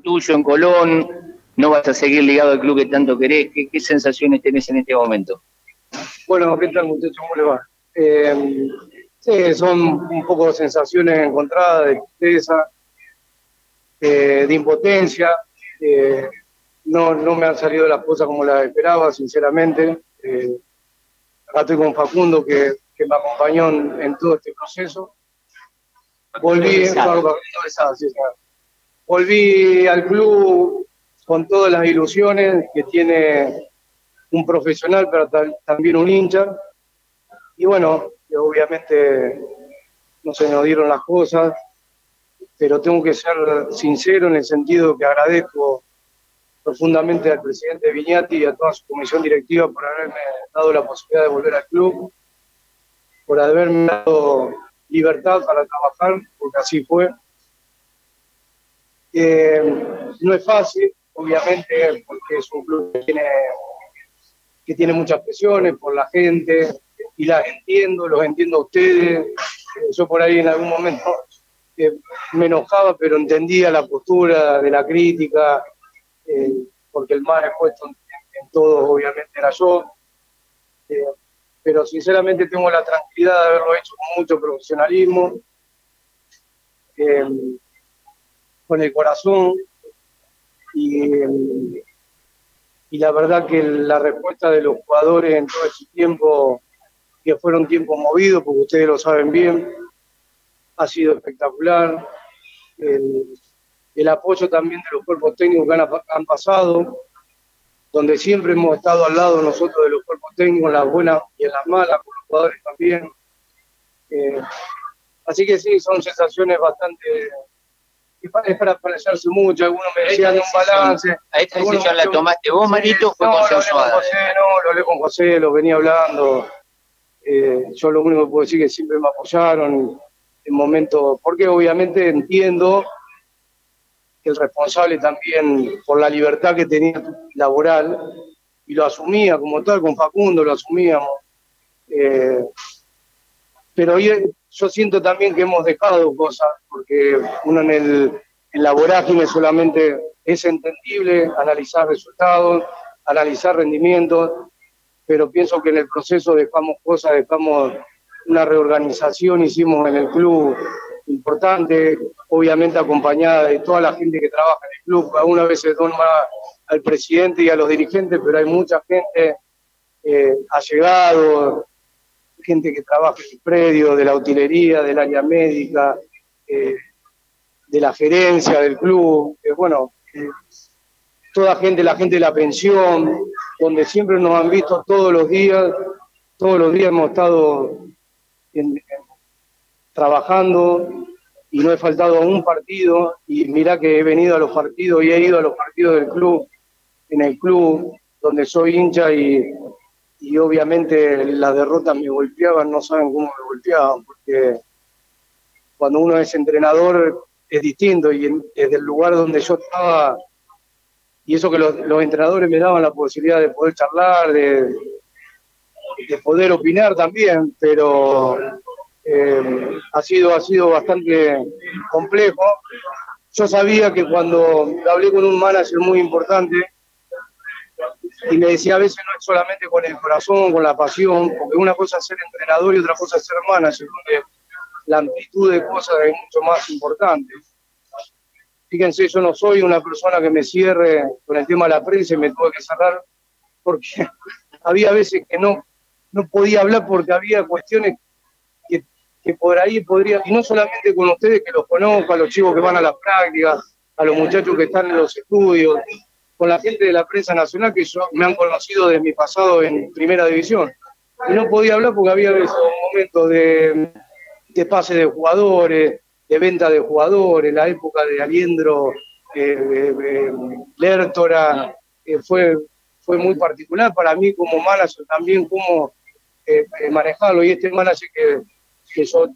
tuyo en Colón, no vas a seguir ligado al club que tanto querés. ¿Qué, sensaciones tenés en este momento? Bueno, ¿qué tal muchachos? ¿Cómo le va? Eh, sí, son un poco sensaciones encontradas de tristeza, de impotencia. no, no me han salido las cosas como las esperaba, sinceramente. Eh, acá estoy con Facundo, que, me acompañó en, todo este proceso. Volví, volví al club con todas las ilusiones que tiene un profesional, pero también un hincha. Y bueno, obviamente no se nos dieron las cosas, pero tengo que ser sincero en el sentido que agradezco profundamente al presidente Viñati y a toda su comisión directiva por haberme dado la posibilidad de volver al club, por haberme dado libertad para trabajar, porque así fue. Eh, no es fácil, obviamente, porque es un club que tiene, que tiene muchas presiones por la gente, y las entiendo, los entiendo a ustedes. Eh, yo por ahí en algún momento eh, me enojaba, pero entendía la postura de la crítica, porque el más expuesto en, en todo obviamente era yo. pero sinceramente tengo la tranquilidad de haberlo hecho con mucho profesionalismo con el corazón y, y la verdad que la respuesta de los jugadores en todo ese tiempo, que fueron tiempos movidos, porque ustedes lo saben bien, ha sido espectacular. El, apoyo también de los cuerpos técnicos que han, pasado, donde siempre hemos estado al lado nosotros de los cuerpos técnicos, en las buenas y en las malas, con los jugadores también. Eh, así que sí, son sensaciones bastante es para parecerse mucho, algunos me decían un balance. ¿A esta decisión la tomaste vos, Marito, o fue no, consensuada? Lo José, no, lo hablé con José, lo venía hablando. Eh, yo lo único que puedo decir es que siempre me apoyaron en momentos, porque obviamente entiendo que el responsable también, por la libertad que tenía laboral, y lo asumía como tal, con Facundo lo asumíamos. Eh, pero yo siento también que hemos dejado cosas, porque uno en, el, en solamente es entendible analizar resultados, analizar rendimientos, pero pienso que en el proceso dejamos cosas, dejamos una reorganización, hicimos en el club importante, obviamente acompañada de toda la gente que trabaja en el club, algunas veces toma al presidente y a los dirigentes, pero hay mucha gente eh, allegado, gente que trabaja en el predio, de la utilería, del área médica, eh, de la gerencia del club, eh, bueno, toda gente, la gente de la pensión, donde siempre nos han visto todos los días, todos los días hemos estado trabajando y no he faltado a un partido y mira que he venido a los partidos y he ido a los partidos del club, en el club donde soy hincha y y obviamente las derrotas me golpeaban, no saben cómo me golpeaban, porque cuando uno es entrenador es distinto y desde el lugar donde yo estaba, y eso que los, entrenadores me daban la posibilidad de poder charlar, de, de poder opinar también, pero eh, ha, sido, ha sido bastante complejo. Yo sabía que cuando hablé con un manager muy importante, y me decía a veces no es solamente con el corazón, con la pasión, porque una cosa es ser entrenador y otra cosa es ser manager, donde la amplitud de cosas es mucho más importante. Fíjense, yo no soy una persona que me cierre con el tema de la prensa y me tuve que cerrar porque había veces que no, no podía hablar porque había cuestiones que, que por ahí podría, y no solamente con ustedes que los conozco, a los chicos que van a las prácticas, a los muchachos que están en los estudios, con la gente de la prensa nacional que me han conocido de mi pasado en primera división. Y no podía hablar porque había momentos de, pase de jugadores, de venta de jugadores, la época de Aliendro, eh, eh, Lertora, fue, fue muy particular para mí como manager también, cómo eh, manejarlo. Y este manager que, que yo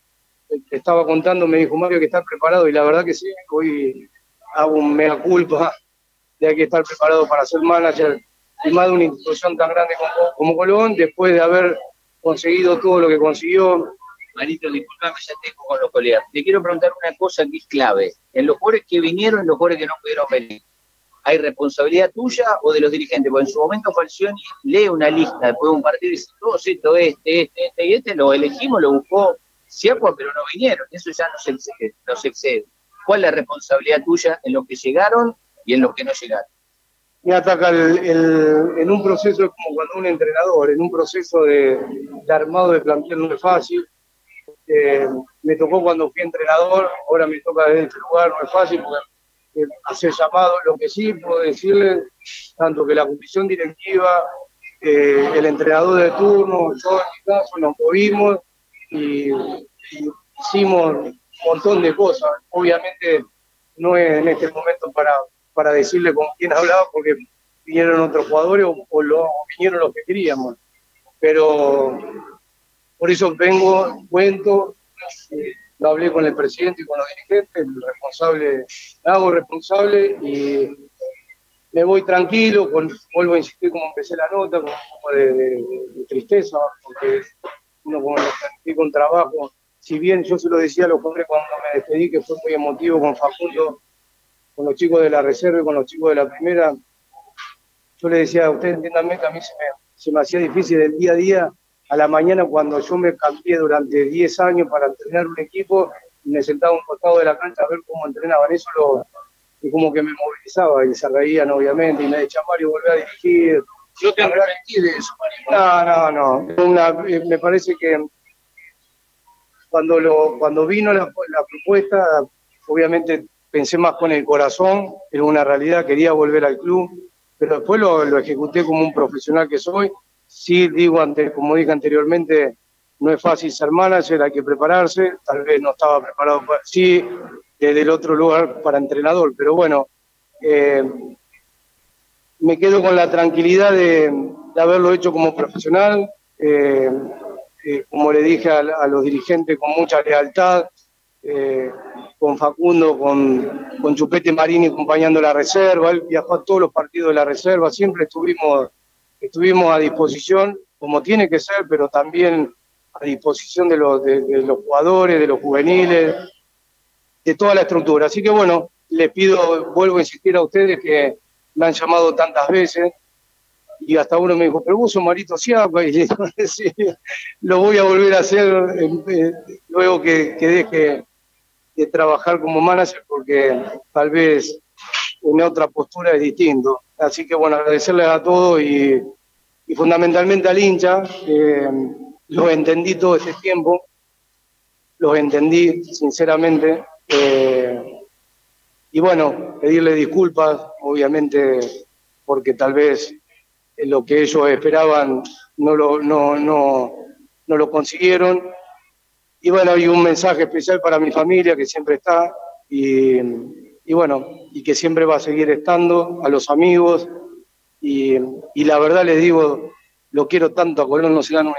estaba contando me dijo, Mario, que está preparado, y la verdad que sí, hoy hago un mea culpa de hay que estar preparado para ser manager y más de una institución tan grande como, Colón, después de haber conseguido todo lo que consiguió, Marito, discúlpame, ya tengo con los colegas. Te quiero preguntar una cosa que es clave. En los jugadores que vinieron, en los jugadores que no pudieron venir, ¿hay responsabilidad tuya o de los dirigentes? Porque en su momento Falcioni lee una lista después de un partido y dice, todos esto, este, este, este y este, lo elegimos, lo buscó Ciapua, pero no vinieron. Eso ya nos excede, nos excede. ¿Cuál es la responsabilidad tuya en los que llegaron y en los que no llegaron? Me ataca en un proceso como cuando un entrenador, en un proceso de, armado de plantel no es fácil. Eh, me tocó cuando fui entrenador, ahora me toca desde este lugar, no es fácil porque eh, hacer llamado. Lo que sí puedo decirle, tanto que la comisión directiva, eh, el entrenador de turno, yo en mi caso, nos movimos y, hicimos un montón de cosas. Obviamente no es en este momento para, para decirle con quién hablaba porque vinieron otros jugadores o, lo, vinieron los que queríamos. Pero por eso vengo, cuento, eh, lo hablé con el presidente y con los dirigentes, el responsable, hago responsable y me voy tranquilo, vuelvo a insistir como empecé la nota, con un poco de tristeza, porque uno como con trabajo, si bien yo se lo decía a los jóvenes cuando me despedí, que fue muy emotivo con Facundo, con los chicos de la reserva y con los chicos de la primera, yo le decía a ustedes, entiéndanme que a mí se me, hacía difícil el día a día, a la mañana cuando yo me cambié durante 10 años para entrenar un equipo, me sentaba a un costado de la cancha a ver cómo entrenaban, eso lo, y como que me movilizaba y se reían obviamente, y me decía Mario, volver a dirigir, yo te arrepentí de eso, No, no, no. Eh, me parece que cuando, lo, cuando vino la, propuesta, obviamente pensé más con el corazón, era una realidad, quería volver al club, pero después lo, ejecuté como un profesional que soy. Sí, digo, como dije anteriormente, no es fácil ser manager, hay que prepararse, tal vez no estaba preparado, para, sí, desde el otro lugar para entrenador, pero bueno, eh, me quedo con la tranquilidad de, haberlo hecho como profesional, eh, eh, como le dije a, los dirigentes, con mucha lealtad, eh, con Facundo, con, con Chupete Marini acompañando la reserva, él viajó a todos los partidos de la reserva, siempre estuvimos, estuvimos a disposición, como tiene que ser, pero también a disposición de los, jugadores, de los juveniles, de toda la estructura. Así que bueno, les pido, vuelvo a insistir a ustedes que me han llamado tantas veces y hasta uno me dijo, pero vos sos Marito Siapa, y lo voy a volver a hacer eh, luego que, deje de trabajar como manager, porque tal vez en otra postura es distinto. Así que bueno, agradecerles a todos y, fundamentalmente al hincha, eh, los entendí todo este tiempo, los entendí sinceramente. Eh, y bueno, pedirle disculpas, obviamente, porque tal vez lo que ellos esperaban no lo, no, no, no lo consiguieron. Y bueno, hay un mensaje especial para mi familia que siempre está y, y bueno, y que siempre va a seguir estando, a los amigos. Y, y la verdad les digo, lo quiero tanto a Colón, no se dan una